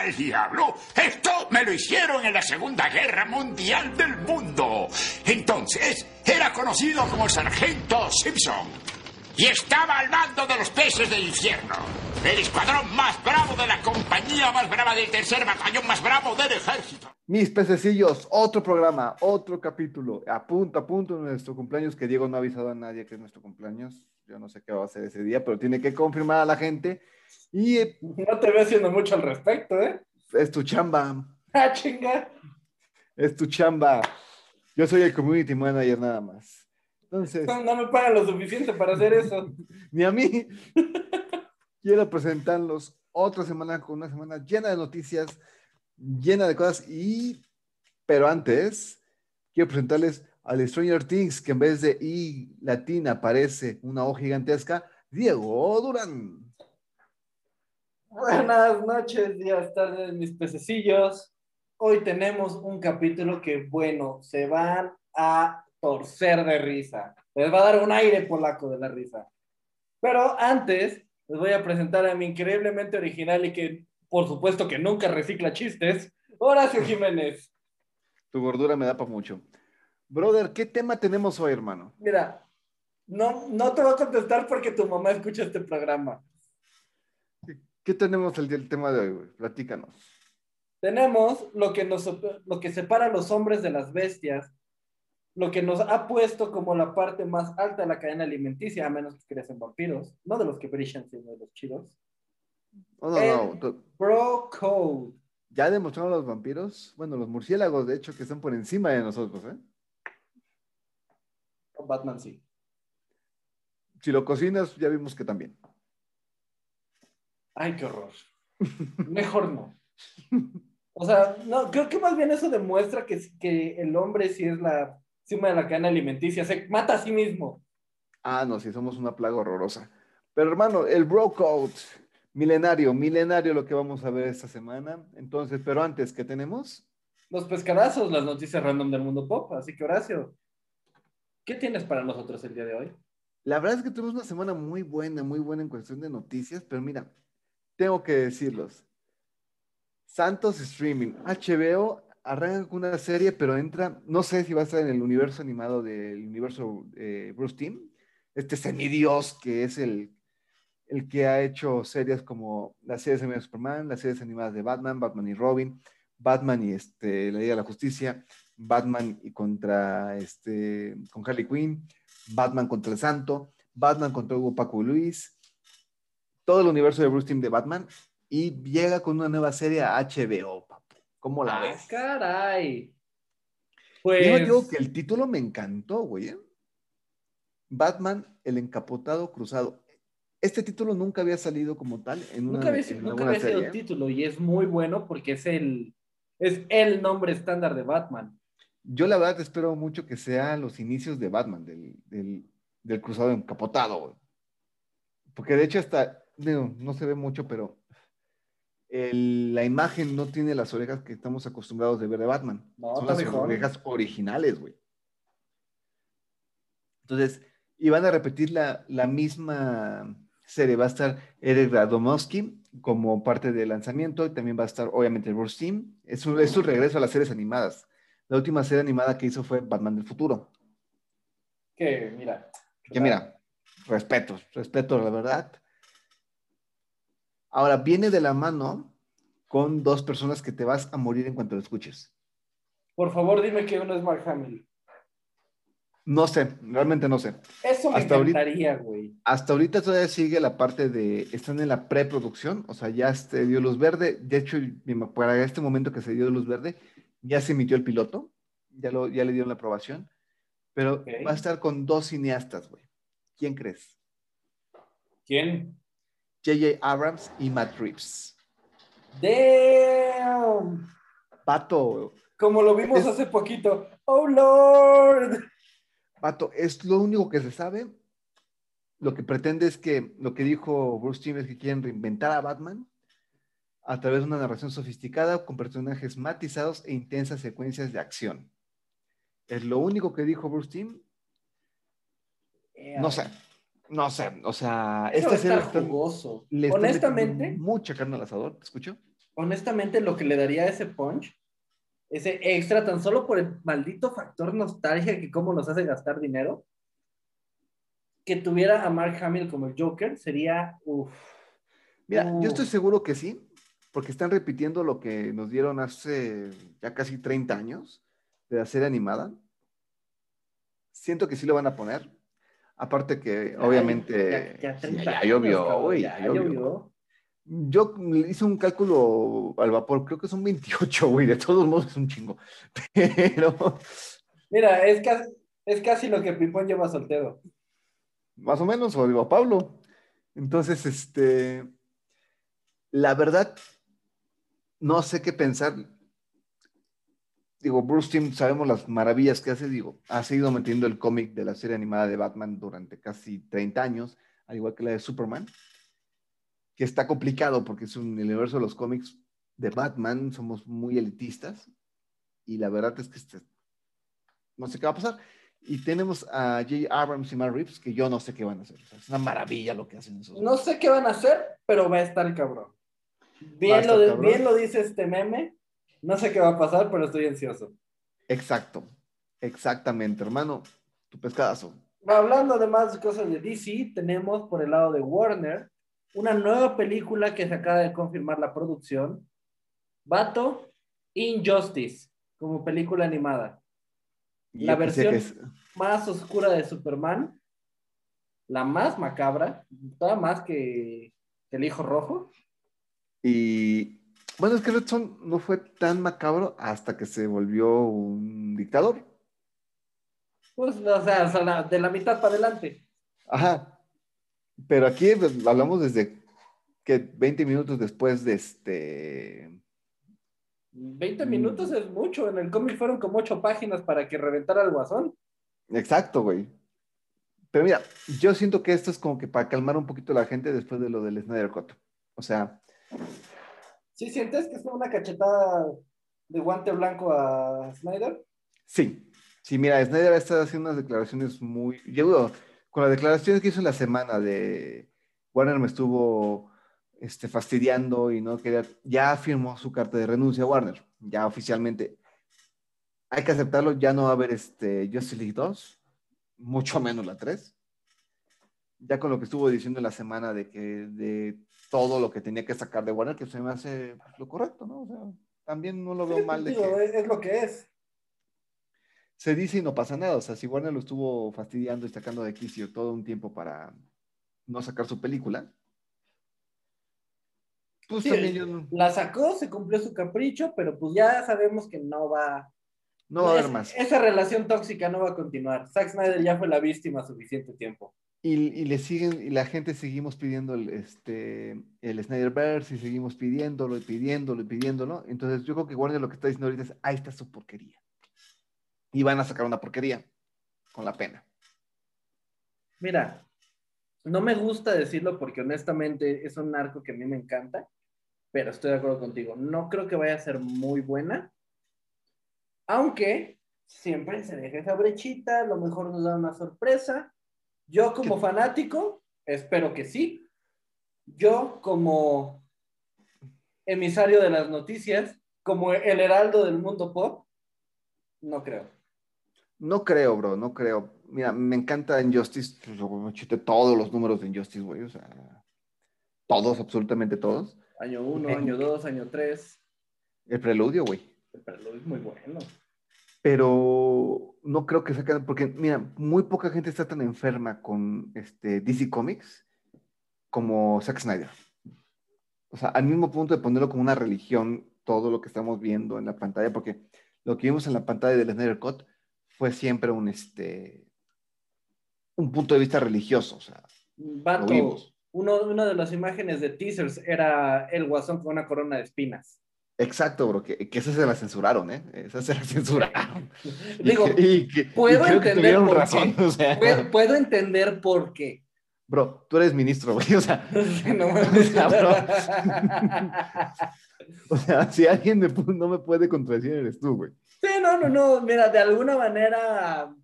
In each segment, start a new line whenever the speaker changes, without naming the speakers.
al diablo? Esto me lo hicieron en la Segunda Guerra Mundial del Mundo. Entonces, era conocido como el Sargento Simpson. Y estaba al mando de los peces del infierno. El escuadrón más bravo de la compañía más brava del tercer batallón más bravo del ejército.
Mis pececillos, otro programa, otro capítulo. A punto, a punto nuestro cumpleaños, que Diego no ha avisado a nadie que es nuestro cumpleaños. Yo no sé qué va a hacer ese día, pero tiene que confirmar a la gente. Y eh,
No te veo haciendo mucho al respecto, ¿eh?
es tu chamba,
Ah, chinga.
es tu chamba. Yo soy el community manager nada más. Entonces,
No, no me pagan lo suficiente para hacer eso.
ni a mí. Quiero presentarlos otra semana con una semana llena de noticias, llena de cosas y, pero antes, quiero presentarles al Stranger Things, que en vez de I latina aparece una O gigantesca, Diego Durán.
Buenas noches, días, tardes, mis pececillos. Hoy tenemos un capítulo que, bueno, se van a torcer de risa. Les va a dar un aire polaco de la risa. Pero antes, les voy a presentar a mi increíblemente original y que, por supuesto, que nunca recicla chistes, Horacio Jiménez.
Tu gordura me da para mucho. Brother, ¿qué tema tenemos hoy, hermano?
Mira, no, no te voy a contestar porque tu mamá escucha este programa.
¿Qué tenemos el, el tema de hoy, güey? Platícanos.
Tenemos lo que, nos, lo que separa a los hombres de las bestias, lo que nos ha puesto como la parte más alta de la cadena alimenticia, a menos que crecen vampiros, no de los que brillan, sino de los chidos.
No, no, no.
Bro Code.
Ya demostraron los vampiros, bueno, los murciélagos, de hecho, que están por encima de nosotros, ¿eh?
Batman sí.
Si lo cocinas, ya vimos que también.
Ay, qué horror. Mejor no. O sea, no, creo que más bien eso demuestra que, que el hombre sí es la cima de la cadena alimenticia, se mata a sí mismo.
Ah, no, sí, somos una plaga horrorosa. Pero hermano, el bro code, milenario, milenario lo que vamos a ver esta semana. Entonces, pero antes, ¿qué tenemos?
Los pescadazos, las noticias random del mundo pop. Así que, Horacio, ¿qué tienes para nosotros el día de hoy?
La verdad es que tuvimos una semana muy buena, muy buena en cuestión de noticias, pero mira, tengo que decirlos. Santos Streaming, HBO arranca con una serie, pero entra, no sé si va a estar en el universo animado del universo eh, Bruce Team, este semidios que es el, el que ha hecho series como las series de Superman, las series animadas de Batman, Batman y Robin, Batman y este, la Liga de la Justicia, Batman y contra este, con Harley Quinn, Batman contra el Santo, Batman contra Hugo Paco Luis, todo el universo de Bruce Team de Batman y llega con una nueva serie a HBO, papu. ¿Cómo la
Ah,
ves?
caray.
Yo
Pues,
digo que el título me encantó, güey. ¿eh? Batman, el encapotado cruzado. Este título nunca había salido como tal en una,
nunca había,
en
nunca había sido el título y es muy bueno porque es el, es el nombre estándar de Batman.
Yo la verdad espero mucho que sean los inicios de Batman, del, del, del cruzado encapotado, güey. Porque de hecho hasta, digo, no se ve mucho, pero el- la imagen no tiene las orejas que estamos acostumbrados de ver de Batman.
No,
Son las
mejor.
orejas originales, güey. Entonces, y van a repetir la, la misma serie. Va a estar Eric Radomowski como parte del lanzamiento y también va a estar, obviamente, el Bruce Team. Es su, es su regreso a las series animadas. La última serie animada que hizo fue Batman del Futuro.
Que, mira.
Que mira, respeto, respeto, la verdad. Ahora, viene de la mano con dos personas que te vas a morir en cuanto lo escuches.
Por favor, dime que uno es Mark Hamill.
No sé, realmente no sé.
Eso me
Hasta
encantaría, güey.
Hasta ahorita todavía sigue la parte de, están en la preproducción, o sea, ya se dio luz verde. De hecho, para este momento que se dio luz verde, ya se emitió el piloto, ya, lo, ya le dieron la aprobación, pero va a estar con dos cineastas, güey. ¿Quién crees?
¿Quién?
J.J. Abrams y Matt Reeves.
Damn.
Pato,
Como lo vimos
Es-
hace poquito. Oh Lord.
Pato, es lo único que se sabe. Lo que pretende es que, lo que dijo Bruce Timm es que quieren reinventar a Batman a través de una narración sofisticada con personajes matizados e intensas secuencias de acción. Es lo único que dijo Bruce Timm. No sé, no sé, o sea,
Eso estar
está-
jugoso.
le
Honestamente,
mucha carne al asador, ¿te escucho?
honestamente, lo que le daría ese punch, ese extra, tan solo por el maldito factor nostalgia que cómo nos hace gastar dinero, que tuviera a Mark Hamill como el Joker sería, uff.
Mira, yo estoy seguro que sí, porque están repitiendo lo que nos dieron hace ya casi 30 años de la serie animada. Siento que sí lo van a poner. Aparte que, obviamente,
Ya, ya,
sí,
30
ya
años,
llovió,
cabrón, ya
ya llovió.
llovió.
Yo hice un cálculo al vapor, creo que son 28, güey, de todos modos es un chingo. Pero
Mira, es casi, es casi lo que Pipón lleva soltero.
más o menos, o digo Pablo. Entonces, este, la verdad, no sé qué pensar. Digo, Bruce Timm, sabemos las maravillas que hace, digo, ha seguido metiendo el cómic de la serie animada de Batman durante casi 30 años, al igual que la de Superman, que está complicado porque es un el universo de los cómics de Batman, somos muy elitistas, y la verdad es que este, no sé qué va a pasar. Y tenemos a J. Abrams y Matt Reeves, que yo no sé qué van a hacer. O sea, es una maravilla lo que hacen esos.
No sé qué van a hacer, pero va a estar cabrón.
Va a
Bien, lo, de-
cabrón.
bien lo dice este meme. No sé qué va a pasar, pero estoy ansioso.
Exacto, exactamente, hermano. Tu pescadazo.
Hablando de más cosas de DC, tenemos por el lado de Warner una nueva película que se acaba de confirmar la producción. Vato Injustice, como película animada. La versión-
es-
Más oscura de Superman. La más macabra. Toda más que, que el hijo rojo.
Y bueno, es que Red Son no fue tan macabro hasta que se volvió un dictador.
Pues, o sea, de la mitad para adelante.
Ajá. Pero aquí pues, hablamos desde que 20 minutos después de este.
20
Mm.
minutos es mucho. En el cómic fueron como 8 páginas para que reventara el guasón.
Exacto, güey. Pero mira, yo siento que esto es como que para calmar un poquito a la gente después de lo del Snyder Cut. O sea,
¿Sí sientes que es una cachetada de guante blanco a Snyder?
sí. Sí, mira, Snyder está haciendo unas declaraciones muy. Yo con las declaraciones que hizo la semana de Warner me estuvo este, fastidiando y no quería. Ya firmó su carta de renuncia a Warner. Ya oficialmente. Hay que aceptarlo, ya no va a haber este Justice League 2, mucho menos la 3. Ya con lo que estuvo diciendo en la semana de que de todo lo que tenía que sacar de Warner, que se me hace pues, lo correcto, ¿no? O sea, también no lo veo mal de
Digo,
que
es, es lo que es.
se dice y no pasa nada. O sea, si Warner lo estuvo fastidiando y sacando de quicio todo un tiempo para no sacar su película, pues
Sí,
también yo no,
La sacó, se cumplió su capricho, pero pues ya sabemos que no va.
no va a haber más.
Esa relación tóxica no va a continuar. Zack Snyder ya fue la víctima suficiente tiempo.
Y, le siguen, y la gente seguimos pidiendo el, este, el Snyderverse y seguimos pidiéndolo y pidiéndolo y pidiéndolo. Entonces yo creo que Warner lo que está diciendo ahorita es, ahí está su porquería. Y van a sacar una porquería, con la pena.
Mira, no me gusta decirlo porque honestamente es un arco que a mí me encanta, pero estoy de acuerdo contigo. No creo que vaya a ser muy buena, aunque siempre se deja esa brechita, a lo mejor nos da una sorpresa. Yo como fanático, espero que sí. Yo como emisario de las noticias, como el heraldo del mundo pop, no creo.
No creo, bro, no creo. Mira, me encanta Injustice, pues, me chuté todos los números de Injustice, güey, o sea, todos, absolutamente todos.
Año 1,
Eh.
año 2, año 3,
El preludio, güey.
pero lo es muy bueno.
Pero no creo que saquen, porque mira, muy poca gente está tan enferma con este DC Comics como Zack Snyder. O sea, al mismo punto de ponerlo como una religión, todo lo que estamos viendo en la pantalla, porque lo que vimos en la pantalla del Snyder Cut fue siempre un, este, un punto de vista religioso. O sea,
Vato, uno, una de las imágenes de teasers era el guasón con una corona de espinas.
Exacto, bro, que, que esa se la censuraron, ¿eh? Esa se la censuraron. Y
Digo,
que- y que- y
puedo entender por
razón.
qué.
o sea.
puedo, puedo entender por qué.
Bro, tú eres ministro, güey. O sea,
No mames.
o sea, si alguien me no me puede contradecir, eres tú, güey.
Sí, no, no, no. Mira, de alguna manera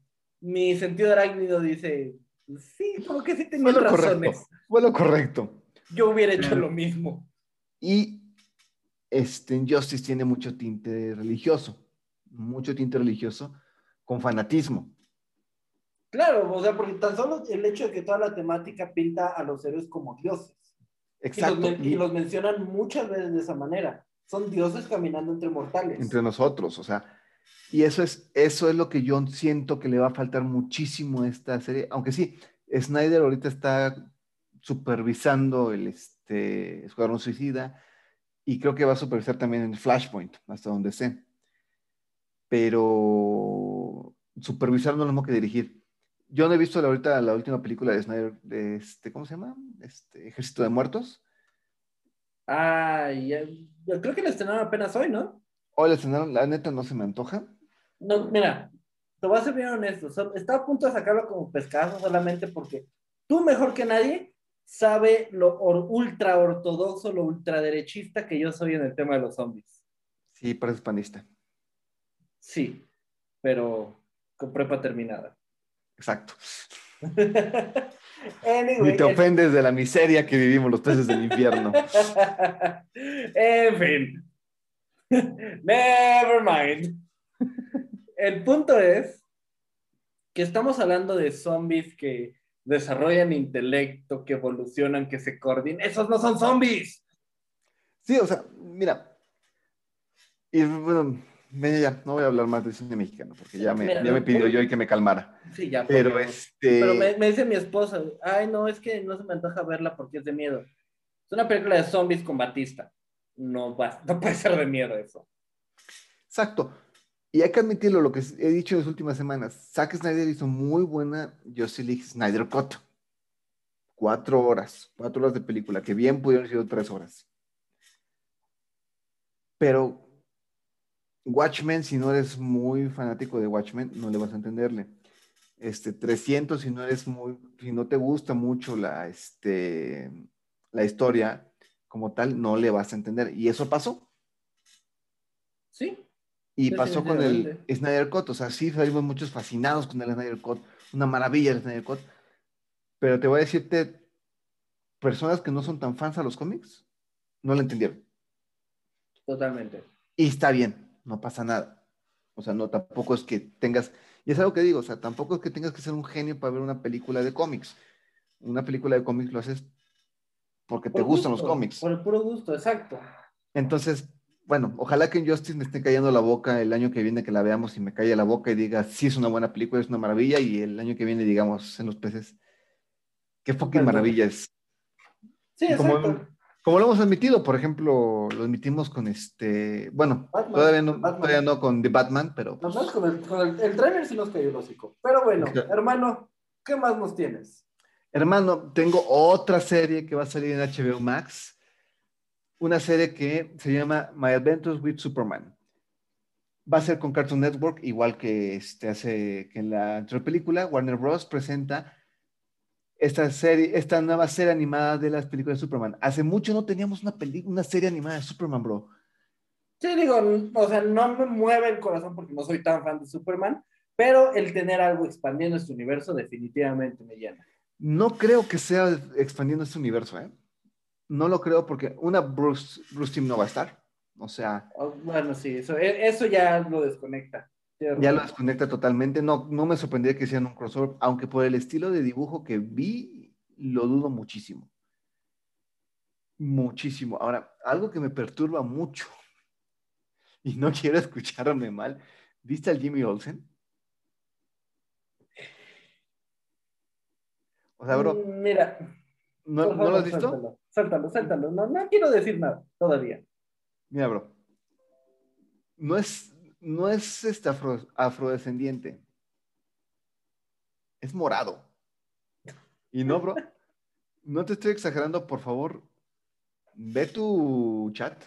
mi sentido arácnido dice, sí, como que sí
lo
razones.
correcto. Fue lo correcto.
Yo hubiera hecho
Mm.
lo mismo.
Y este, Justice tiene mucho tinte religioso, mucho tinte religioso con fanatismo.
Claro, o sea, porque tan solo el hecho de que toda la temática pinta a los héroes como dioses.
Exacto.
Y los, y los mencionan muchas veces de esa manera. Son dioses caminando entre mortales.
entre nosotros, o sea, y eso es, eso es lo que yo siento que le va a faltar muchísimo a esta serie, aunque sí, Snyder ahorita está supervisando el este, Escuadrón Suicida y creo que va a supervisar también en Flashpoint, hasta donde sé. Pero supervisar no es lo mismo que dirigir. Yo no he visto la, ahorita la última película de Snyder, de este, ¿cómo se llama? Este, Ejército de Muertos.
Ay, ya- yo creo que la estrenaron apenas hoy, ¿no?
Hoy la estrenaron, la neta no se me antoja.
No, mira, te voy a ser bien honesto. so- Estaba a punto de sacarlo como pescado solamente porque tú mejor que nadie sabe lo or- ultra ortodoxo, lo ultraderechista que yo soy en el tema de los zombies.
Sí, parece panista.
Sí, pero con prepa terminada.
Exacto.
Anyway,
Ni te ofendes de la miseria que vivimos los peces del infierno.
en fin. Never mind. El punto es que estamos hablando de zombies que desarrollan intelecto, que evolucionan, que se coordinan. Esos no son zombies.
Sí, o sea, mira. Y bueno, ya, no voy a hablar más de cine mexicano, porque ya me,
Mira,
ya me pidió yo y que me calmara.
Sí, ya.
Pero
por favor.
este.
Pero me, me dice mi esposa, ay, no, es que no se me antoja verla porque es de miedo. Es una película de zombies con Batista. No, va, no puede ser de miedo eso.
Exacto. Y hay que admitirlo, lo que he dicho en las últimas semanas. Zack Snyder hizo muy buena Justice League Snyder Cut. Cuatro horas, cuatro horas de película, que bien pudieron sido tres horas. Pero Watchmen, si no eres muy fanático de Watchmen, no le vas a entenderle. Este, 300, si no eres muy, si no te gusta mucho la, este, la historia como tal, no le vas a entender. Y eso pasó.
Sí,
Y pasó con el. Snyder Cut, o sea, sí salimos muchos fascinados con el Snyder Cut, una maravilla el Snyder Cut, pero te voy a decirte, personas que no son tan fans a los cómics, no lo entendieron.
totalmente.
Y está bien, no pasa nada. O sea, no, tampoco es que tengas, y es algo que digo, o sea, tampoco es que tengas que ser un genio para ver una película de cómics. Una película de cómics lo haces porque te gustan los cómics.
Por el puro gusto, exacto.
Entonces, bueno, ojalá que en Justice me esté callando la boca el año que viene que la veamos y me calle la boca y diga, sí, es una buena película, es una maravilla, y el año que viene digamos en los peces, qué fucking maravilla es.
Sí,
Como,
exacto.
como lo hemos admitido, por ejemplo, lo admitimos con este, bueno,
Batman,
todavía, no,
Batman.
todavía no con The Batman, pero pues,
con el, con el, el trailer sí nos cayó el hocico. Pero bueno,
Claro.
hermano, ¿qué más nos tienes?
hermano, tengo otra serie que va a salir en HBO Max, una serie que se llama My Adventures with Superman. Va a ser con Cartoon Network, igual que este hace que en la anterior película, Warner Bros. presenta esta serie, esta nueva serie animada de las películas de Superman. Hace mucho no teníamos una peli- una serie animada de Superman, bro.
Sí, digo, o sea, no me mueve el corazón porque no soy tan fan de Superman, pero el tener algo expandiendo este universo definitivamente me llena.
No creo que sea expandiendo este universo, ¿eh? No lo creo porque una Bruce, Bruce Team no va a estar. O sea,
Oh, Bueno, sí, eso, e- eso ya lo desconecta.
Ya lo desconecta totalmente. No, no me sorprendería que hicieran un crossover, aunque por el estilo de dibujo que vi, lo dudo muchísimo. Muchísimo. Ahora, algo que me perturba mucho, y no quiero escucharme mal, ¿viste al Jimmy Olsen? O sea, bro,
Mm, Mira,
¿no,
por
¿no lo has visto?
Suéltalo, suéltalo, suéltalo. No, no quiero decir nada todavía.
Mira, bro. No es, no es este afro- afrodescendiente. Es morado. Y no, bro. No te estoy exagerando, por favor. Ve tu chat,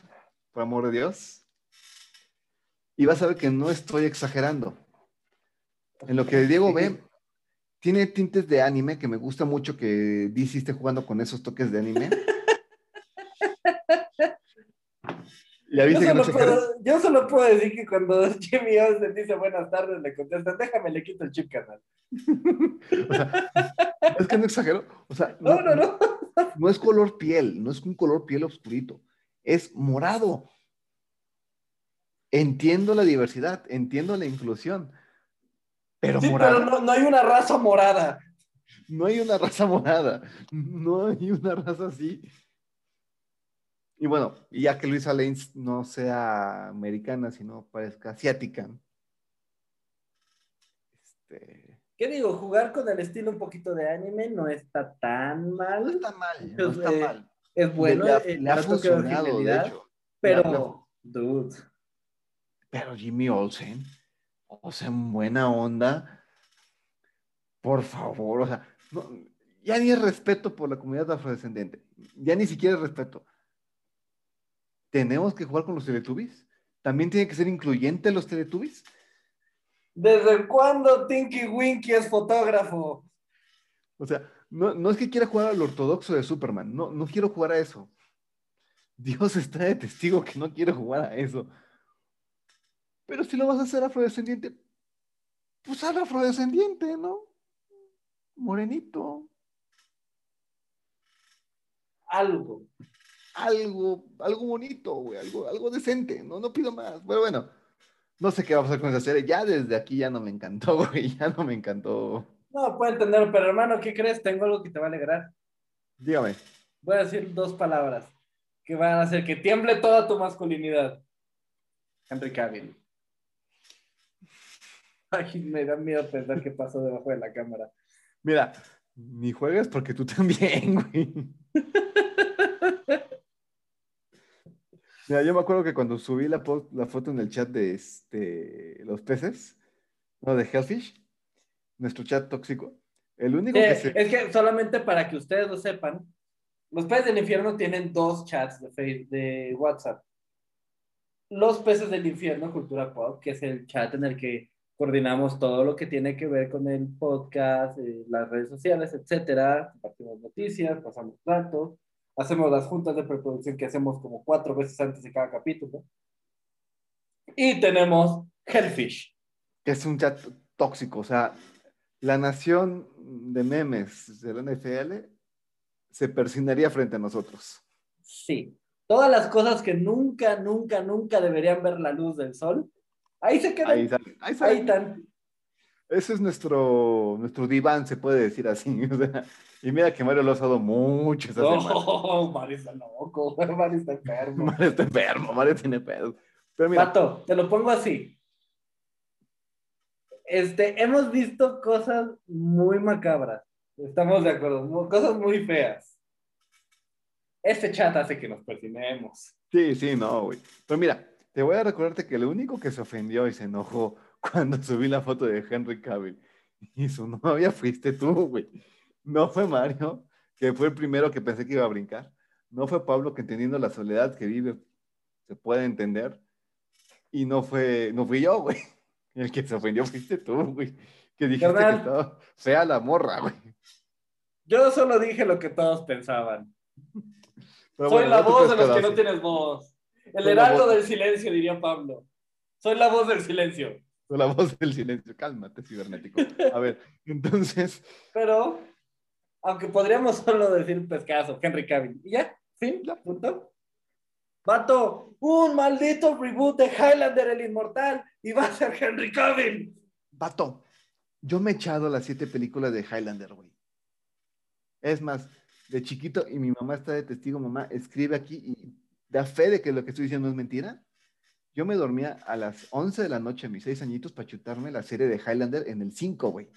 por amor de Dios. Y vas a ver que no estoy exagerando. En lo que Diego ve, tiene tintes de anime, que me gusta mucho que DC esté jugando con esos toques de anime. Ya
Yo
no
solo, puedo, yo solo puedo decir que cuando Jimmy Olsen dice buenas tardes, le contestan, déjame, le quito el chip.
O sea, es que no exagero. O sea,
No, no, no.
no es color piel, no es un color piel oscurito. Es morado. entiendo la diversidad, entiendo la inclusión, pero
Sí,
morada,
pero no, no hay una raza morada.
no hay una raza morada, no hay una raza así. Y bueno, ya que Luisa Lane no sea americana, sino parezca asiática. Este,
¿Qué digo? Jugar con el estilo un poquito de anime no está tan
no
mal.
está mal, no está
eh,
mal.
Es bueno.
le, ha-
eh,
le ha funcionado, de hecho.
Pero, dude,
Pero Jimmy Olsen, o sea, en buena onda, por favor, o sea, no- ya ni es respeto por la comunidad afrodescendiente, ya ni siquiera es respeto. ¿Tenemos que jugar con los Teletubbies? ¿También tiene que ser incluyente los Teletubbies?
¿desde cuándo Tinky Winky es fotógrafo?
O sea, no, no es que quiera jugar al ortodoxo de Superman, no, no quiero jugar a eso. Dios está de testigo que no quiero jugar a eso. Pero si lo vas a hacer afrodescendiente, pues al afrodescendiente, ¿no? Morenito.
Algo.
Algo, algo bonito, güey, algo, algo decente. No, no pido más. Pero bueno, no sé qué va a pasar con esa serie. Ya desde aquí ya no me encantó, güey. Ya no me encantó.
No, puedo entender, pero hermano, ¿qué crees? Tengo algo que te va a alegrar.
Dígame.
Voy a decir dos palabras que van a hacer que tiemble toda tu masculinidad. Henry Cavill. Ay, me da miedo pensar qué pasó debajo de la cámara.
Mira, ni juegues porque tú también, güey. Mira, yo me acuerdo que cuando subí la, foto en el chat de este, los peces, no, de Hellfish, nuestro chat tóxico, el único que se...
Es que solamente para que ustedes lo sepan, los peces del infierno tienen dos chats de WhatsApp. Los peces del infierno, Cultura Pop, que es el chat en el que coordinamos todo lo que tiene que ver con el podcast, eh, las redes sociales, etcétera. Compartimos noticias, pasamos datos, hacemos las juntas de preproducción que hacemos como cuatro veces antes de cada capítulo. Y tenemos Hellfish.
que es un chat tóxico, o sea, la nación de memes de la NFL se persinaría frente a nosotros.
Sí. Todas las cosas que nunca, nunca, nunca deberían ver la luz del sol, ahí se quedan.
Ahí
Ahí,
sale, ahí sale.
están.
Ese es nuestro, nuestro diván, se puede decir así. o sea, y mira que Mario lo ha usado mucho esa.
No, Mario está loco, Mario está enfermo.
Mario está enfermo, Mario tiene pedo. Pero mira,
Pato, te lo pongo así. Este, hemos visto cosas muy macabras. Estamos de acuerdo, cosas muy feas. Este chat hace que nos persinemos.
sí, sí, no, güey. Pero mira, te voy a recordarte que el único que se ofendió y se enojó cuando subí la foto de Henry Cavill y su novia fuiste tú, güey. No fue Mario, que fue el primero que pensé que iba a brincar. No fue Pablo, que entendiendo la soledad que vive, se puede entender. Y no fue, no fui yo, güey. El que se ofendió fuiste tú, güey. Que dijiste que estaba fea la morra, güey.
Yo solo dije lo que todos pensaban.
Pero
Soy
bueno,
la voz de los que no tienes voz. El heraldo del silencio, diría Pablo. Soy la voz del silencio.
Soy la voz del silencio. Cálmate, cibernético. A ver, entonces,
Pero, aunque podríamos solo decir pescazo, Henry Cavill. Y ya, fin,
Ya.
punto. Vato, un maldito reboot de Highlander el Inmortal y va a ser Henry Cavill.
vato, yo me he echado las siete películas de Highlander, güey. Es más, de chiquito, y mi mamá está de testigo, mamá, escribe aquí y da fe de que lo que estoy diciendo es mentira. Yo me dormía a las 11 de la noche, a mis seis añitos, para chutarme la serie de Highlander en el 5, güey.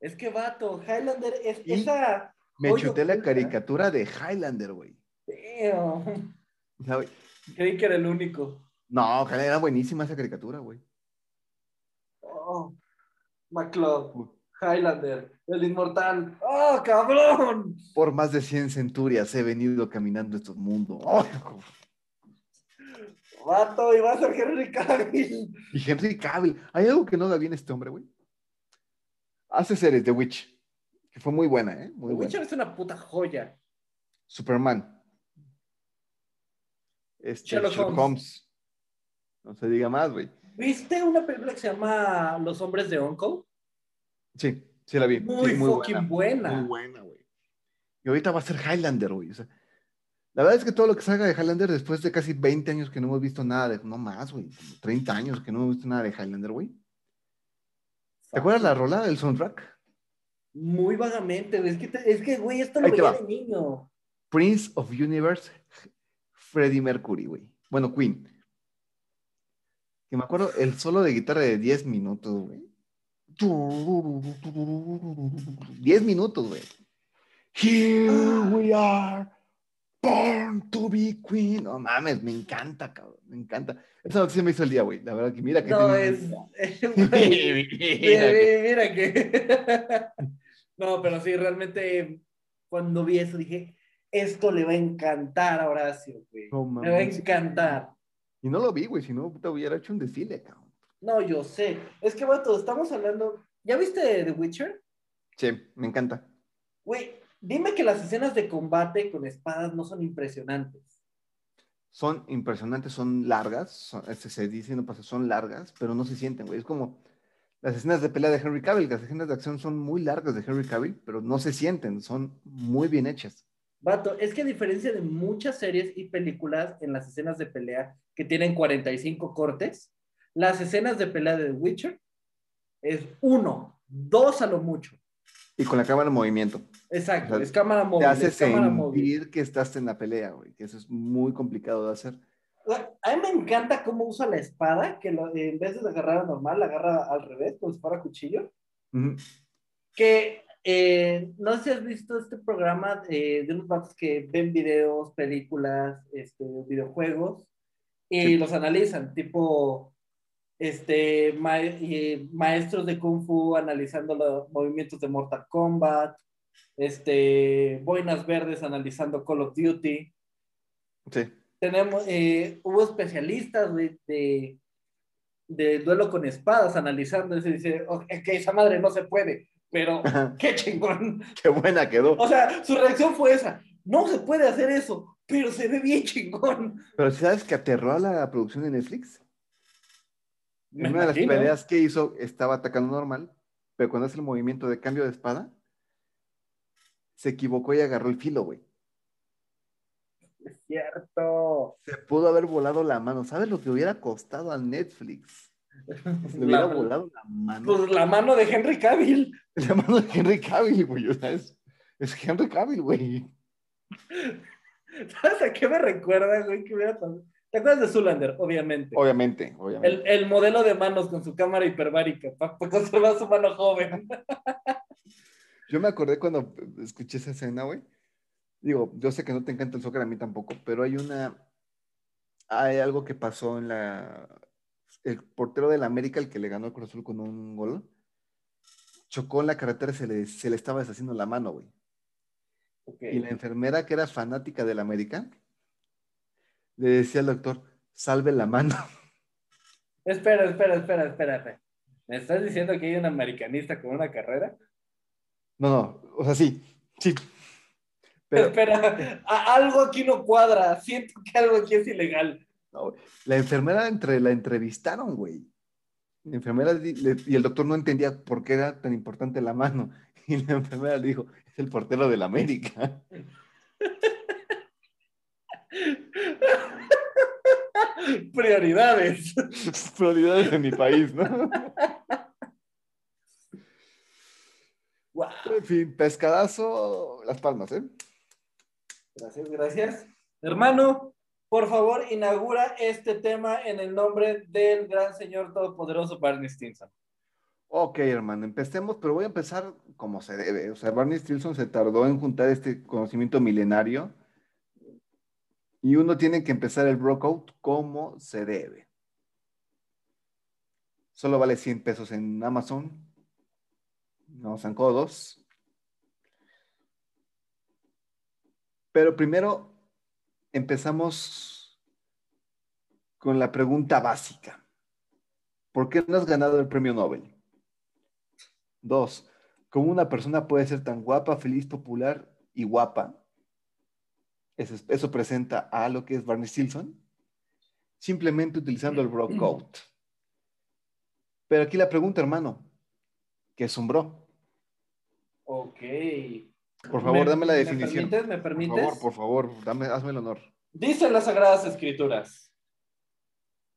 Es que, vato, Highlander es
Y-
esa.
Me chuté la caricatura de Highlander, güey.
Creí que era el único.
No, era buenísima esa caricatura, güey.
Oh, McCloud, Highlander, el Inmortal. ¡Oh, cabrón!
Por más de 100 centurias he venido caminando estos mundos. ¡Ay, hijo!
Vato, y va a ser Henry Cavill.
Y Henry Cavill, ¿hay algo que no da bien este hombre, güey? Hace series de Witch, que fue muy buena, ¿eh? Muy
The
buena.
Witcher es una puta joya.
Superman. Este,
Sherlock
Sherlock,
Holmes.
Holmes. No se diga más, güey.
¿Viste una película que se llama Los Hombres de Uncle?
Sí, sí la vi.
Muy,
Sí,
fucking buena.
Muy buena, güey. Y ahorita va a ser Highlander, güey. O sea, La verdad es que todo lo que salga de Highlander después de casi 20 años que no hemos visto nada de, no más, güey, como 30 años que no hemos visto nada de Highlander, güey. ¿Te acuerdas la rola del soundtrack?
Muy vagamente, güey. Es que, te- es que, güey, esto lo veía de niño.
Prince of Universe, Freddie Mercury, güey. Bueno, Queen. Que me acuerdo el solo de guitarra de 10 minutos, güey. 10 minutos, güey. Here we are, born to be queen. No mames, me encanta, cabrón, me encanta. Eso es lo que se me hizo el día, güey. La verdad que mira que
No, es.
Mira
güey,
que-
mira que. No, pero sí, realmente, cuando vi eso dije, esto le va a encantar a Horacio, güey.
No
Le va a encantar.
Y no lo vi, güey, si no, puta, hubiera hecho un desfile, cabrón.
No, yo sé. Es que, vato, estamos hablando. ¿Ya viste The Witcher?
Sí, me encanta.
Güey, dime que las escenas de combate con espadas no son impresionantes.
Son impresionantes, son largas, son- este, se dice, no pasa, son largas, pero no se sienten, güey. Es como las escenas de pelea de Henry Cavill, las escenas de acción son muy largas de Henry Cavill, pero no se sienten, son muy bien hechas.
Vato, es que a diferencia de muchas series y películas en las escenas de pelea que tienen 45 cortes, las escenas de pelea de The Witcher es uno, dos a lo mucho.
Y con la cámara en movimiento.
Exacto,
O sea,
es cámara
Te
móvil.
hace
es cámara móvil.
sentir que estás en la pelea, güey, que eso es muy complicado de hacer.
A mí me encanta cómo usa la espada, que lo- en vez de agarrar normal, la agarra al revés, como si fuera cuchillo.
Ujú.
Que eh, no sé si has visto este programa eh, de unos vatos que ven videos, películas, este, videojuegos y
Sí.
los analizan, tipo este, ma- eh, maestros de Kung Fu analizando los movimientos de Mortal Kombat, este, boinas verdes analizando Call of Duty.
Sí.
Tenemos, eh, hubo especialistas de, de, de duelo con espadas analizando eso y dice, "Ok, que esa madre no se puede, pero qué chingón.
Qué buena quedó.
O sea, su reacción fue esa, no se puede hacer eso, pero se ve bien chingón.
Pero si sabes que aterró a la producción de Netflix.
Me
una de las peleas que hizo estaba atacando normal, pero cuando hace el movimiento de cambio de espada, se equivocó y agarró el filo, güey.
Es cierto.
Se pudo haber volado la mano. ¿Sabes lo que hubiera costado a Netflix? Si le hubiera
La-
volado la mano.
Pues la mano de Henry Cavill.
La mano de Henry Cavill, güey. O sea, es, es Henry Cavill, güey.
¿Sabes a qué me recuerda, güey? que hubiera pasado? ¿Te acuerdas de Zulander? Obviamente.
Obviamente, obviamente.
El, el modelo de manos con su cámara hiperbárica para conservar su mano joven.
Yo me acordé cuando escuché esa escena, güey. Digo, yo sé que no te encanta el soccer a mí tampoco, pero hay una. Hay algo que pasó en la. El portero del América, el que le ganó al Cruz Azul con un gol, chocó en la carretera y se le, se le estaba deshaciendo la mano, güey. Y la enfermera, que era fanática del América, le decía al doctor: salve la mano.
Espera, espera, espera, espera. espera. ¿Me estás diciendo que hay un americanista con una carrera?
No, no, o sea, sí, sí. Pero
Espera, algo aquí no cuadra. Siento que algo aquí es ilegal.
No, la enfermera entre, la entrevistaron, güey. La enfermera le- y el doctor no entendía por qué era tan importante la mano. Y la enfermera le dijo, es el portero del América.
Prioridades.
Prioridades de mi país, ¿no?
Wow.
En fin, pescadazo, las palmas, ¿eh?
Gracias, gracias. Hermano, por favor, inaugura este tema en el nombre del gran señor todopoderoso Barney Stinson.
Ok, hermano, empecemos, pero voy a empezar como se debe. O sea, Barney Stinson se tardó en juntar este conocimiento milenario y uno tiene que empezar el brokout como se debe. Solo vale 100 pesos en Amazon. No, zancó dos. Pero primero empezamos con la pregunta básica. ¿Por qué no has ganado el premio Nobel? Dos, ¿cómo una persona puede ser tan guapa, feliz, popular y guapa? Eso, es- eso presenta a lo que es Barney Stinson, simplemente utilizando el bro code. Pero aquí la pregunta, hermano, ¿qué es un bro?
Ok.
Por favor,
¿Me-
dame la
¿Me
definición.
permites? ¿Me
Por
permites?
favor, por favor, dame, hazme el honor.
Dicen las Sagradas Escrituras.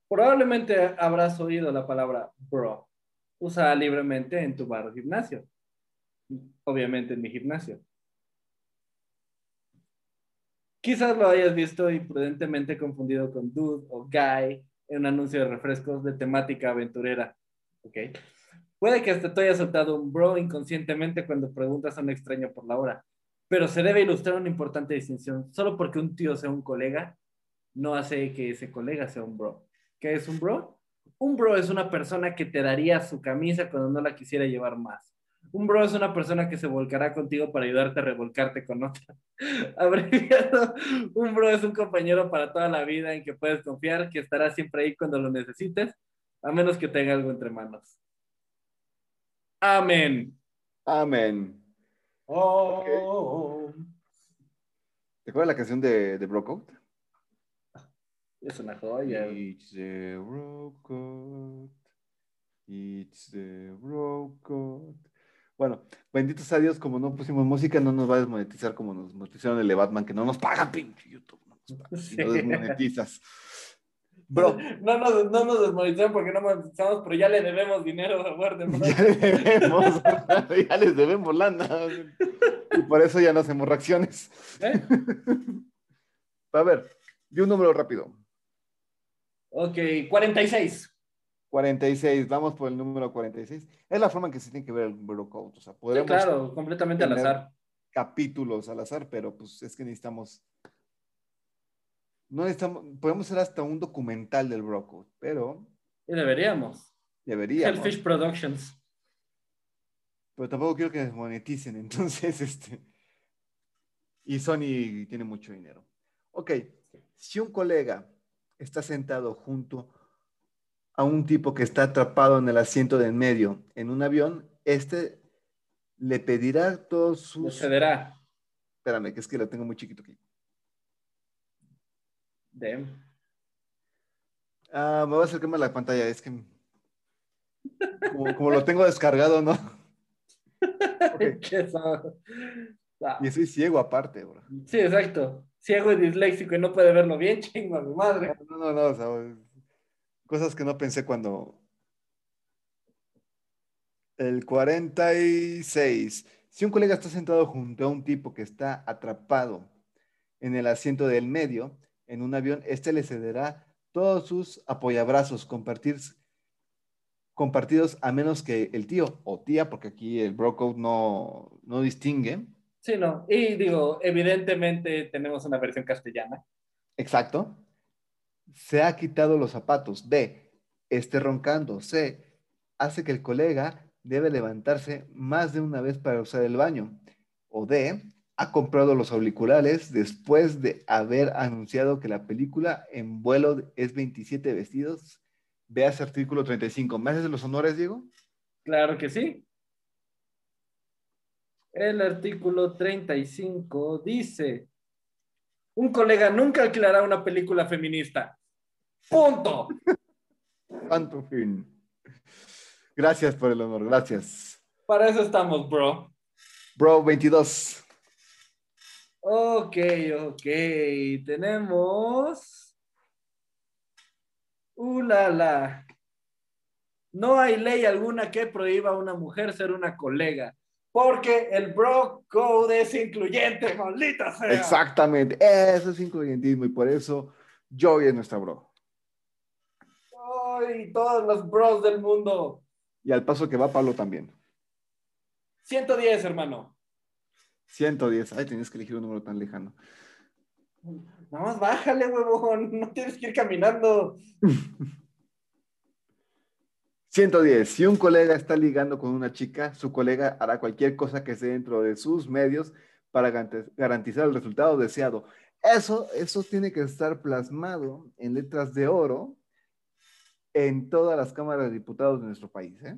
Probablemente habrás oído la palabra bro. Usa libremente en tu bar o gimnasio. Obviamente en mi gimnasio. Quizás lo hayas visto imprudentemente confundido con dude o guy en un anuncio de refrescos de temática aventurera. ¿Ok? Puede que hasta te haya soltado un bro inconscientemente cuando preguntas a un extraño por la hora, pero se debe ilustrar una importante distinción. Solo porque un tío sea un colega, no hace que ese colega sea un bro. ¿Qué es un bro? Un bro es una persona que te daría su camisa cuando no la quisiera llevar más. Un bro es una persona que se volcará contigo para ayudarte a revolcarte con otra. Abreviado, un bro es un compañero para toda la vida en que puedes confiar, que estará siempre ahí cuando lo necesites, a menos que tenga algo entre manos. Amén.
Amén.
Oh,
¿Te acuerdas la canción de, de Bro Code?
es una joya.
It's the Bro Code. It's the Bro Code. Bueno, benditos a Dios, como no pusimos música, no nos va a desmonetizar como nos monetizaron el de Batman, que no nos pagan, pinche YouTube. No nos pagan, y no
Sí.
desmonetizas. Bro,
No nos, no nos desmonetizaron porque no monetizamos, pero ya le debemos dinero a Warner
ya les debemos, ya les debemos lana. Y por eso ya no hacemos reacciones.
¿Eh?
A ver, di un número rápido.
Ok, 46.
46, vamos por el número 46. Es la forma en que se tiene que ver el Bro Code. O sea,
Sí,
podemos
claro, completamente al azar.
capítulos al azar, pero pues es que necesitamos. No necesitamos, podemos hacer hasta un documental del Bro Code, pero
Y deberíamos.
deberíamos.
Hellfish Productions.
Pero tampoco quiero que desmoneticen, entonces, este. Y Sony tiene mucho dinero. Ok, si un colega está sentado junto a un tipo que está atrapado en el asiento de en medio en un avión, este le pedirá todos sus.
Sucederá.
Espérame, que es que lo tengo muy chiquito aquí.
Damn.
Ah, me voy a acercarme a la pantalla, es que. Como, como lo tengo descargado, ¿no? Ok.
Que eso- Ah,
Y soy ciego aparte, bro.
Sí, exacto. Ciego y disléxico y no puede verlo bien, chingo a mi madre.
No, no, no, o sea, cosas que no pensé cuando. El 46. Si un colega está sentado junto a un tipo que está atrapado en el asiento del medio en un avión, este le cederá todos sus apoyabrazos compartir, compartidos a menos que el tío o tía, porque aquí el bro code no, no distingue.
Sí, no. Y digo, evidentemente tenemos una versión castellana.
Exacto. Se ha quitado los zapatos. B. Esté roncando. C. Hace que el colega debe levantarse más de una vez para usar el baño. O D. Ha comprado los auriculares después de haber anunciado que la película en vuelo es 27 vestidos. Veas artículo 35. ¿Me haces los honores, Diego?
Claro que sí. El artículo 35 dice, un colega nunca alquilará una película feminista. Punto.
Tanto fin. Gracias por el honor. Gracias.
Para eso estamos, bro.
Bro, 22.
Ok, ok. Tenemos... Uh, la, la. No hay ley alguna que prohíba a una mujer ser una colega. Porque el bro code es incluyente, maldita sea.
Exactamente. Eso es incluyentismo y por eso Joey es nuestra bro.
Ay, todos los bros del mundo.
Y al paso que va Pablo también.
110, hermano.
110. Ay, tenías que elegir un número tan lejano.
Nada más bájale, huevón. No tienes que ir caminando.
110. Si un colega está ligando con una chica, su colega hará cualquier cosa que esté dentro de sus medios para garantizar el resultado deseado. Eso, eso tiene que estar plasmado en letras de oro en todas las cámaras de diputados de nuestro país. ¿eh?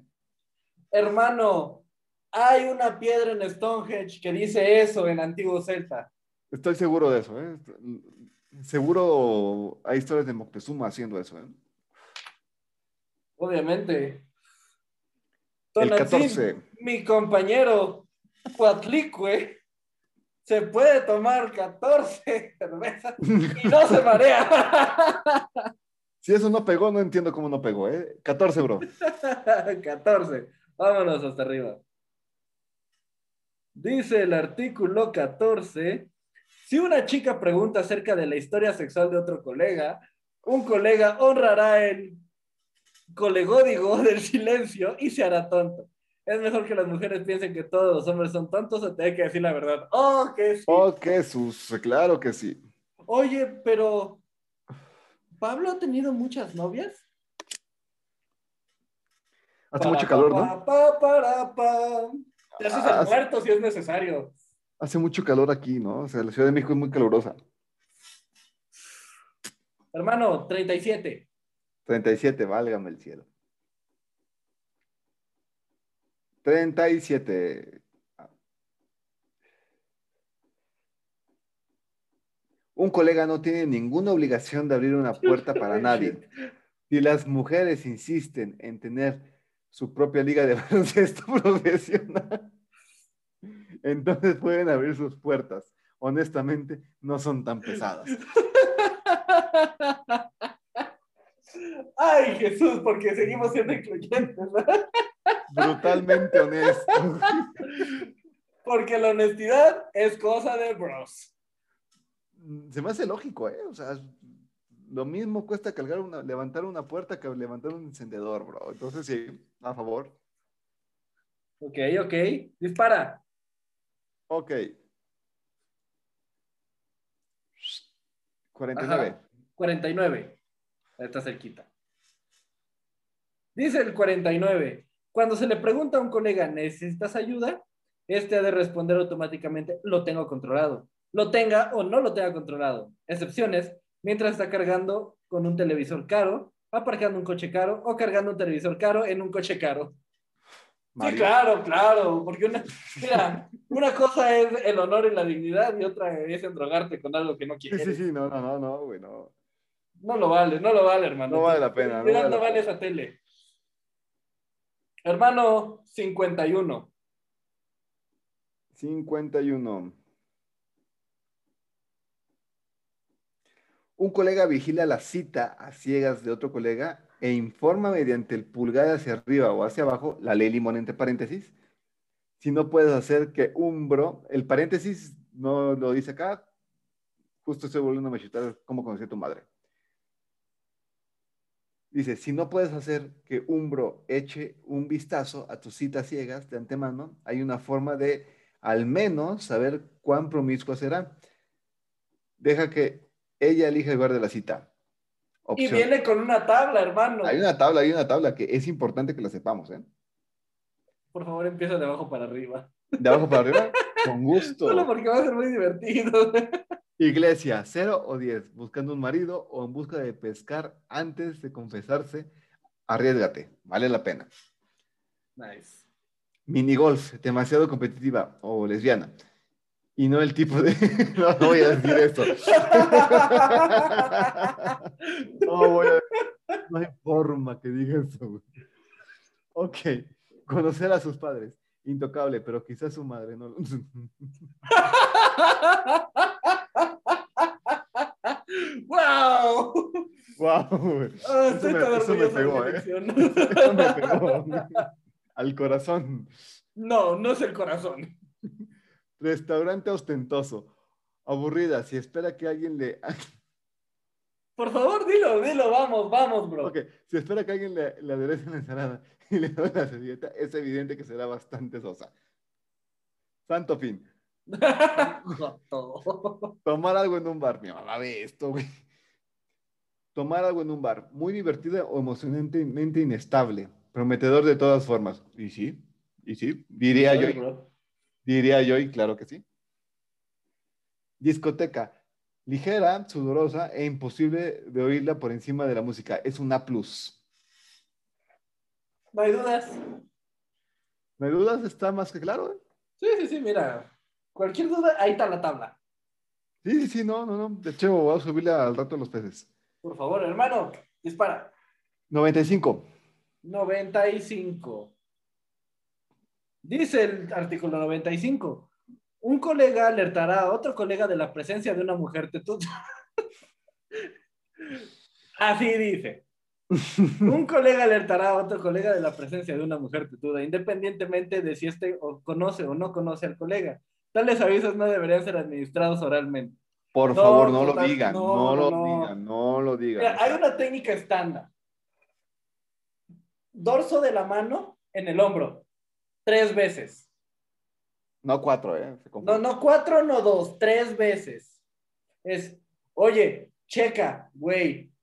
Hermano, hay una piedra en Stonehenge que dice eso en antiguo celta.
Estoy seguro de eso. ¿eh? Seguro hay historias de Moctezuma haciendo eso. ¿eh?
Obviamente.
El
Tonantzin,
14.
Mi compañero Cuatlicue se puede tomar 14 cervezas y no se marea.
Si eso no pegó, no entiendo cómo no pegó, ¿eh? 14, bro.
14. Vámonos hasta arriba. Dice el artículo 14. Si una chica pregunta acerca de la historia sexual de otro colega, un colega honrará el colegódigo del silencio y se hará tonto. Es mejor que las mujeres piensen que todos los hombres son tontos o tener que decir la verdad. Oh, que sí.
Oh, Jesús, claro que sí.
Oye, pero ¿Pablo ha tenido muchas novias?
Hace mucho calor, ¿no?
Pa, pa, para, pa. Te haces
Ah,
el muerto si es necesario.
Hace mucho calor aquí, ¿no? O sea, la Ciudad de México es muy calurosa.
Hermano, 37.
37, válgame el cielo. 37. Un colega no tiene ninguna obligación de abrir una puerta para nadie. Si las mujeres insisten en tener su propia liga de baloncesto profesional, entonces pueden abrir sus puertas. Honestamente, no son tan pesadas.
Ay, Jesús, porque seguimos siendo incluyentes, ¿no?
Brutalmente honesto.
Porque la honestidad es cosa de bros.
Se me hace lógico, ¿eh? O sea, lo mismo cuesta cargar una, levantar una puerta que levantar un encendedor, bro. Entonces, sí, a favor.
Ok, ok. Dispara.
Ok. 49.
Ajá. 49. Está cerquita. Dice el 49. Cuando se le pregunta a un colega, ¿necesitas ayuda? Este ha de responder automáticamente, lo tengo controlado. Lo tenga o no lo tenga controlado. Excepciones, mientras está cargando con un televisor caro, aparcando un coche caro o cargando un televisor caro en un coche caro. Sí, claro, claro, porque una, mira, una cosa es el honor y la dignidad y otra es endrogarte con algo que no
Sí,
quieres.
sí, sí, no, no, no, no, güey, no.
No lo vale, no lo vale, hermano.
No vale la pena, no
Mira,
vale
no vale esa tele. Hermano, 51.
51. Un colega vigila la cita a ciegas de otro colega e informa mediante el pulgar hacia arriba o hacia abajo, la ley limón entre paréntesis, si no puedes hacer que un bro, el paréntesis no lo dice acá, justo estoy volviendo a chutar cómo conocí a tu madre. Dice, si no puedes hacer que un bro eche un vistazo a tus citas ciegas de antemano, hay una forma de al menos saber cuán promiscua será. Deja que ella elija el lugar de la cita.
Y viene con una tabla, hermano.
Hay una tabla, hay una tabla que es importante que la sepamos, ¿eh?
Por favor, empieza de abajo para arriba.
De abajo para arriba, con gusto.
Solo porque va a ser muy divertido.
Iglesia, 0 o 10, buscando un marido o en busca de pescar antes de confesarse, arriesgate, vale la pena.
Nice.
Minigolf, demasiado competitiva o lesbiana. Y no el tipo de... no, no voy a decir esto. No voy a... No hay forma que diga eso. güey. Ok, conocer a sus padres. Intocable, pero quizás su madre no...
¡Wow!
wow, güey.
Ah,
Eso
estoy
me-
tan
eso me pegó, ¿eh? Eso me pegó al corazón.
No, no es el corazón.
Restaurante ostentoso. Aburrida, si espera que alguien le...
Por favor, dilo, dilo, vamos, vamos, bro.
Ok, si espera que alguien le, le aderece la ensalada y le da la servilleta, es evidente que será bastante sosa. Santo fin. Tomar algo en un bar. Mi mamá ve esto, güey. Tomar algo en un bar. Muy divertido o emocionalmente inestable. Prometedor de todas formas. Y sí, y sí. Diría yo,
bro.
Diría yo, y claro que sí. Discoteca. Ligera, sudorosa e imposible de oírla por encima de la música. Es un A+.
No hay dudas.
¿Me dudas? Está más que claro, ¿eh?
Sí, sí, sí, mira. Cualquier duda, ahí está la tabla.
Sí, sí, sí, no, no, no. De hecho, voy a subirle al rato a los peces.
Por favor, hermano, dispara.
95.
95. Dice el artículo 95. Un colega alertará a otro colega de la presencia de una mujer tetuda. Así dice. Un colega alertará a otro colega de la presencia de una mujer tetuda, independientemente de si éste o conoce o no conoce al colega. Tales avisos no deberían ser administrados oralmente.
Por
No,
favor, no, lo digan,
no,
no, lo
no.
digan, no lo digan.
Mira, hay una técnica estándar. Dorso de la mano en el hombro. Tres veces.
No cuatro, ¿eh?
No, no cuatro, no dos, tres veces. Es, oye, checa, güey.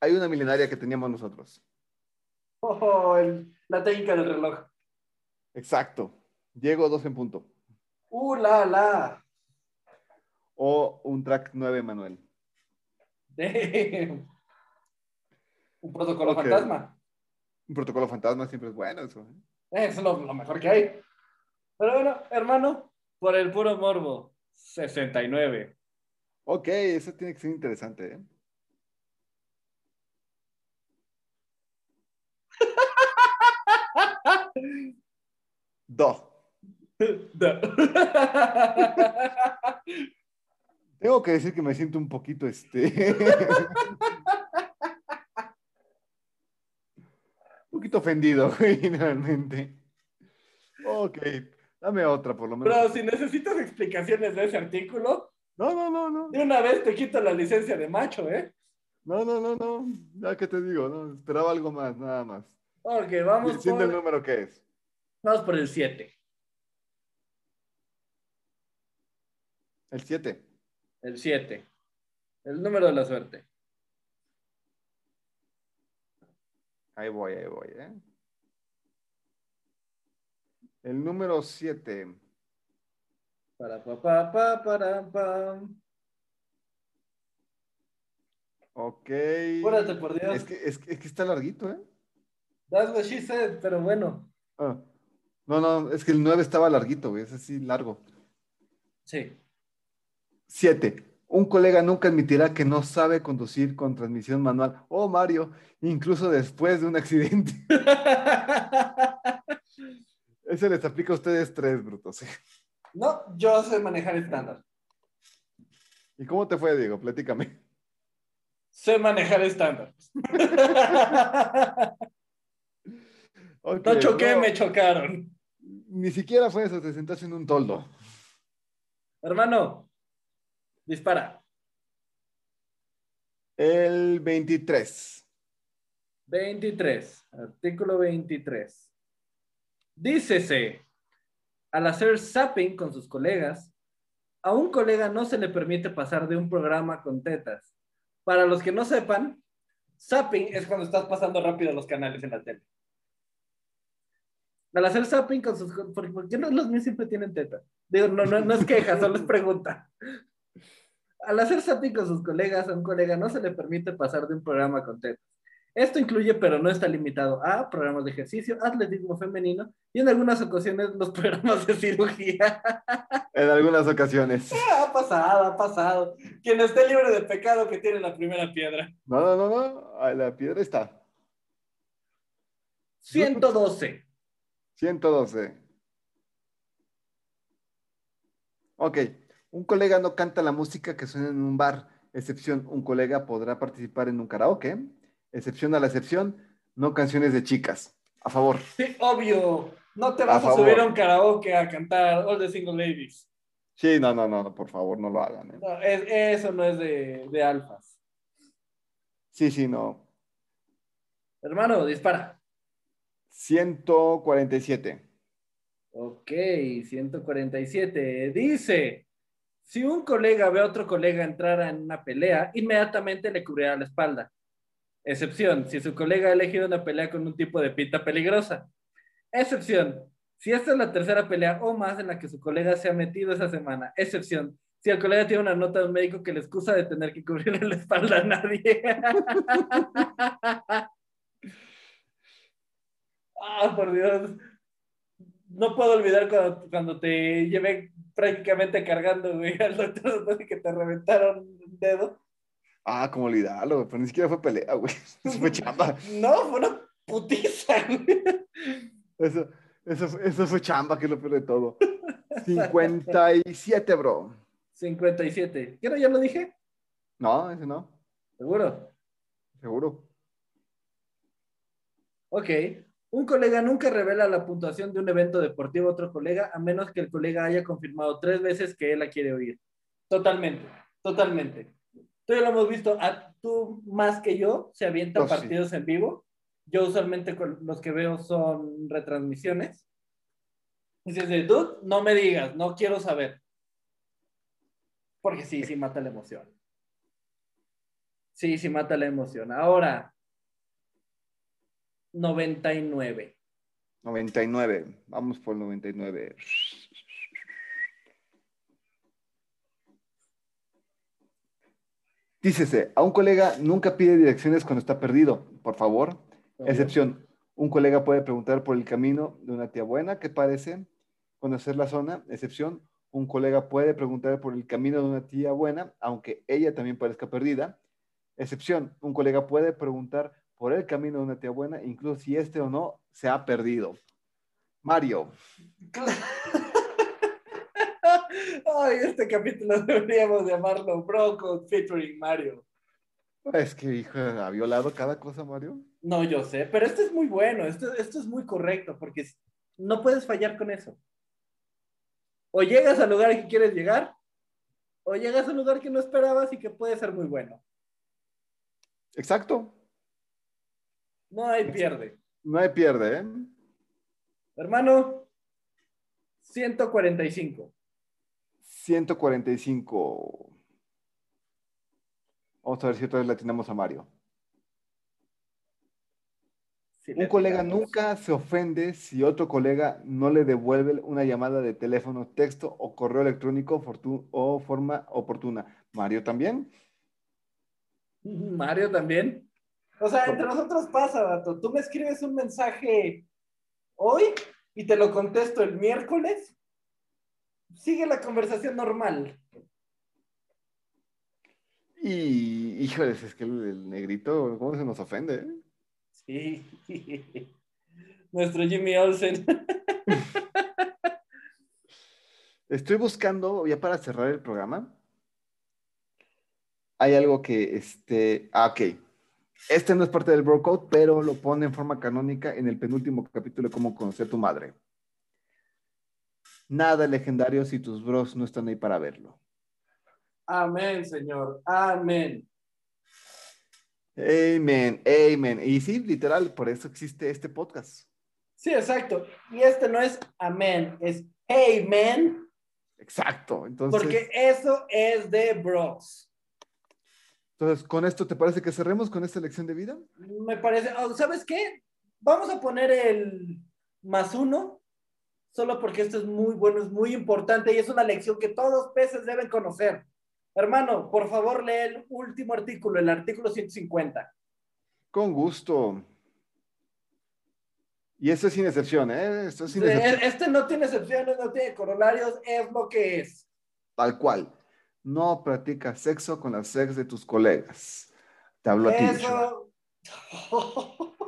Hay una milenaria que teníamos nosotros.
Oh, el- la técnica del reloj.
Exacto. Diego, dos en punto.
Uh, la, la.
O un track 9, Manuel.
Damn. Un protocolo fantasma.
Un protocolo fantasma siempre es bueno eso. ¿eh?
Es lo, lo mejor que hay. Pero bueno, hermano, por el puro morbo, 69.
Ok, eso tiene que ser interesante, ¿eh? Do. Tengo que decir que me siento un poquito este. un poquito ofendido, güey, realmente. Ok, dame otra por lo menos.
Pero si necesitas explicaciones de ese artículo,
No, no, no, no.
de una vez te quito la licencia de macho, ¿eh?
No, no, no, no. Ya que te digo, no. Esperaba algo más, nada más.
Ok, vamos
Diciendo el
por,
número que es.
vamos por el 7.
El 7.
El 7. El número de la suerte.
Ahí voy, ahí voy, ¿eh? El número 7.
Para pa pa pa para pam.
Ok.
Apúrate, por Dios.
Es que, es, que- es que está larguito, ¿eh?
That's what she said, pero bueno.
Ah. No, no, es que el 9 estaba larguito, güey. Es así largo.
Sí.
7. Un colega nunca admitirá que no sabe conducir con transmisión manual. Oh, Mario, incluso después de un accidente. Ese les aplica a ustedes tres, brutos.
no, yo sé manejar estándar.
¿Y cómo te fue, Diego? Platícame.
Sé manejar estándar. No choqué,
no,
me chocaron.
Ni siquiera fue eso, te sentaste en un toldo.
Hermano, dispara.
El 23.
23, artículo 23. Dícese, al hacer zapping con sus colegas, a un colega no se le permite pasar de un programa con tetas. Para los que no sepan, zapping es cuando estás pasando rápido los canales en la tele. Al hacer zapping con sus... ¿Por, qué los, los míos siempre tienen tetas? Digo, no, no, no es queja, solo es pregunta. Al hacer zapping con sus colegas, a un colega no se le permite pasar de un programa con tetas. Esto incluye, pero no está limitado a programas de ejercicio, atletismo femenino y en algunas ocasiones los programas de cirugía.
En algunas ocasiones.
ha pasado, ha pasado. Quien esté libre de pecado que tiene la primera piedra.
No, no, no, no. Ahí La piedra está.
112.
112. Ok. Un colega no canta la música que suena en un bar. Excepción, un colega podrá participar en un karaoke. Excepción a la excepción, no canciones de chicas. A favor.
Sí, obvio. No te vas a, subir a un karaoke a cantar All the Single Ladies.
Sí, no, no, no, no, por favor, no lo hagan. ¿eh?
No, es- eso no es de, de alfas.
Sí, sí, no.
Hermano, dispara.
147.
Ok, 147. Dice, si un colega ve a otro colega entrar en una pelea, inmediatamente le cubrirá la espalda. Excepción, si su colega ha elegido una pelea con un tipo de pinta peligrosa. Excepción, si esta es la tercera pelea o más en la que su colega se ha metido esa semana. Excepción, si el colega tiene una nota de un médico que le excusa de tener que cubrirle la espalda a nadie. ah, por Dios. No puedo olvidar cuando, cuando te llevé prácticamente cargando, güey, al doctor después de que te reventaron un dedo.
Ah, cómo olvidarlo, pero ni siquiera fue pelea, güey. Eso fue chamba.
No, fue una putiza, güey.
Eso, eso, fue- eso fue chamba, que es lo peor de todo. 57, bro.
57. ¿Qué no ya lo dije?
No, ese no.
¿Seguro?
Seguro.
Ok. Un colega nunca revela la puntuación de un evento deportivo a otro colega a menos que el colega haya confirmado tres veces que él la quiere oír. Totalmente, totalmente. Tú ya lo hemos visto, a, tú más que yo se avientan
Oh, sí.
partidos en vivo. Yo usualmente los que veo son retransmisiones. Dices de, dude, no me digas, no quiero saber. Porque sí, sí mata la emoción. Sí, sí mata la emoción. Ahora, 99.
99. Vamos por 99. Dícese, a un colega nunca pide direcciones cuando está perdido, por favor. Excepción, un colega puede preguntar por el camino de una tía buena que parece conocer la zona. Excepción, un colega puede preguntar por el camino de una tía buena, aunque ella también parezca perdida. Excepción, un colega puede preguntar por el camino de una tía buena, incluso si este o no se ha perdido. Mario,
Ay, este capítulo deberíamos llamarlo Bronco featuring Mario.
es que hijo, ha violado cada cosa, Mario.
No, yo sé, pero este es muy bueno, esto, esto es muy correcto, porque no puedes fallar con eso. O llegas al lugar que quieres llegar, o llegas al lugar que no esperabas y que puede ser muy bueno.
Exacto,
No hay pierde.
no hay pierde, ¿eh?
Hermano, 145.
145. Vamos a ver si otra vez le atinamos a Mario.
Si
Un colega nunca se ofende si otro colega no le devuelve una llamada de teléfono, texto o correo electrónico o forma oportuna. Mario también.
Mario también. O sea, entre nosotros pasa, vato. Tú me escribes un mensaje hoy y te lo contesto el miércoles. Sigue la conversación normal.
Y, híjoles, es que el, el negrito, ¿cómo se nos ofende? eh?
Sí. Nuestro Jimmy Olsen.
Estoy buscando, ya para cerrar el programa, hay algo que, este, ah, ok. Este no es parte del Bro Code, pero lo pone en forma canónica en el penúltimo capítulo de Cómo conocer a tu madre. Nada legendario si tus bros no están ahí para verlo.
Amén, Señor. Amén.
Amen, amen. Y sí, literal, por eso existe este podcast.
Sí, exacto. Y este no es amén, es man,
Exacto. Entonces,
porque eso es de bros.
Entonces, con esto, ¿te parece que cerremos con esta lección de vida?
Me parece, oh, ¿sabes qué? Vamos a poner el más uno, solo porque esto es muy bueno, es muy importante y es una lección que todos los peces deben conocer. Hermano, por favor, lee el último artículo, el artículo 150.
Con gusto. Y esto es sin excepción, ¿eh? Esto es sin excepción.
Este no tiene excepciones, no tiene corolarios, es lo que es.
Tal cual. No practicas sexo con las sex de tus colegas. Te hablo a ti.
Eso.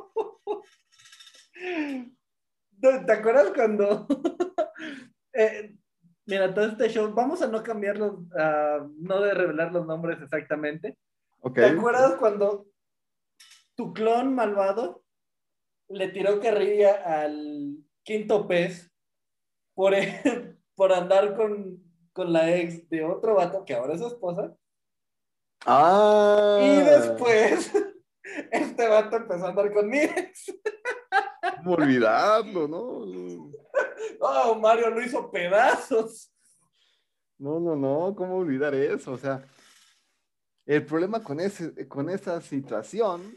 ¿Te acuerdas cuando... eh, mira, todo este show, vamos a no cambiarlos, ah, no de revelar los nombres exactamente. ¿Te acuerdas cuando tu clon malvado le tiró carrilla al quinto pez por, por andar con, con la ex de otro vato que ahora es su esposa?
Ah.
Y después, este vato empezó a andar con mi ex.
¿Cómo olvidarlo, no?
Oh, Mario lo hizo pedazos.
No, no, no. ¿Cómo olvidar eso? O sea, el problema con, ese, con esa situación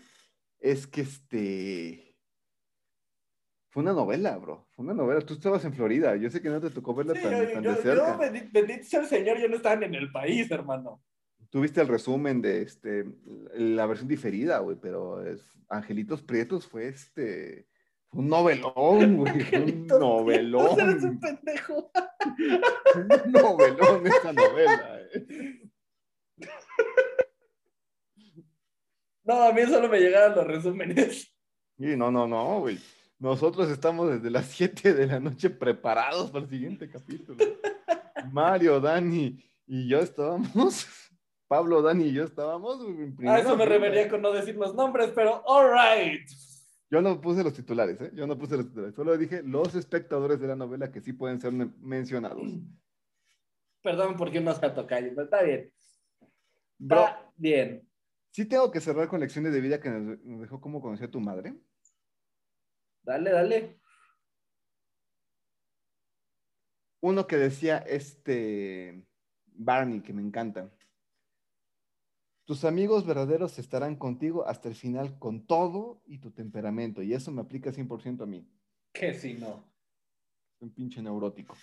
es que este. Fue una novela, bro. Fue una novela. Tú estabas en Florida. Yo sé que no te tocó verla
Sí,
tan,
yo,
tan
yo-
de
yo,
cerca.
bendi- bendito sea el Señor, yo no estaba en el país, hermano.
Tuviste el resumen de este, la versión diferida, güey, pero es- Angelitos Prietos fue este, fue un novelón, güey, un novelón,
Eres un pendejo.
un novelón esa novela. eh.
No, a mí solo me llegaban los resúmenes.
Y no, no, no, güey. Nosotros estamos desde las 7 de la noche preparados para el siguiente capítulo. Mario, Dani y yo estábamos. Pablo, Dani y yo estábamos. en
A eso me refería con no decir los nombres, pero alright.
Yo no puse los titulares, ¿eh? Yo no puse los titulares. Solo dije los espectadores de la novela que sí pueden ser men- mencionados.
Perdón porque no se tocayo, pero está bien.
Bro,
Está bien.
sí tengo que cerrar con lecciones de vida que nos, nos dejó cómo conocí a tu madre.
Dale, dale.
Uno que decía este Barney, que me encanta. Tus amigos verdaderos estarán contigo hasta el final con todo y tu temperamento. Y eso me aplica 100% a mí.
Que si no.
Un pinche neurótico.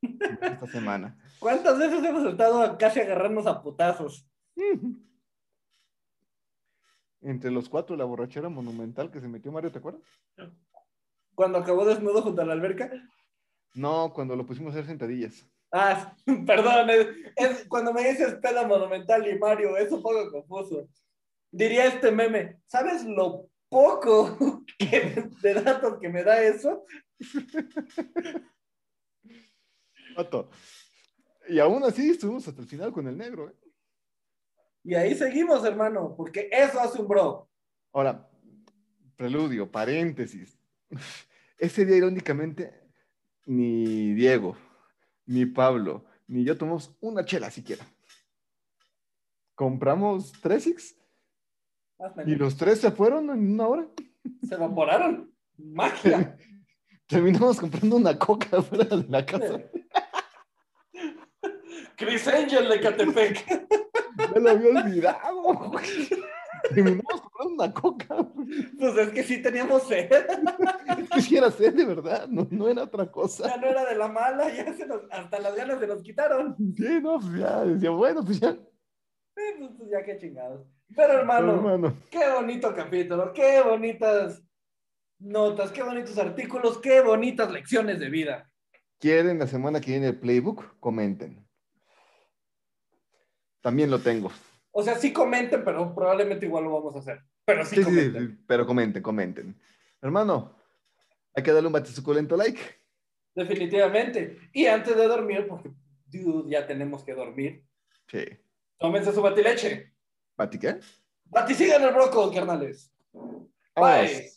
Esta semana.
¿Cuántas veces hemos estado casi agarrarnos a putazos?
Entre los cuatro, la borrachera monumental que se metió Mario, ¿te acuerdas?
Cuando acabó desnudo junto a la alberca.
No, cuando lo pusimos a hacer sentadillas.
Ah, perdón, es, es- cuando me dices peda monumental y Mario, es un poco confuso. Diría este meme, ¿sabes lo poco que- de datos que me da eso?
Y aún así estuvimos hasta el final con el negro. ¿eh?
Y ahí seguimos, hermano, porque eso hace un bro.
Ahora, preludio, paréntesis. Ese día, irónicamente, ni Diego, ni Pablo, ni yo tomamos una chela siquiera. Compramos tres Six y los tres se fueron en una hora.
Se evaporaron. Magia.
Terminamos comprando una coca fuera de la casa.
Chris Angel de Catepec.
Ya lo había olvidado. güey. Terminamos comprando una coca.
Pues es que sí teníamos sed.
Es que sí era sed de verdad, no, no era otra
Ya
cosa.
no era de la mala, ya se nos, hasta las ganas se nos quitaron.
Sí, no, pues ya, decía, bueno, pues ya.
Eh, pues, pues ya qué chingados. Pero hermano,
hermano.
qué bonito capítulo, qué bonitas notas, qué bonitos artículos, qué bonitas lecciones de vida.
quieren la semana que viene el playbook, comenten. También lo tengo.
O sea, sí comenten, pero probablemente igual lo vamos a hacer. Pero sí, comenten.
sí, pero comenten, comenten. Hermano, hay que darle un bate suculento like.
Definitivamente. Y antes de dormir, porque dude, ya tenemos que dormir,
Sí.
tómense su batileche.
¿Bati qué?
Bati, sigan el broco, carnales. Bye.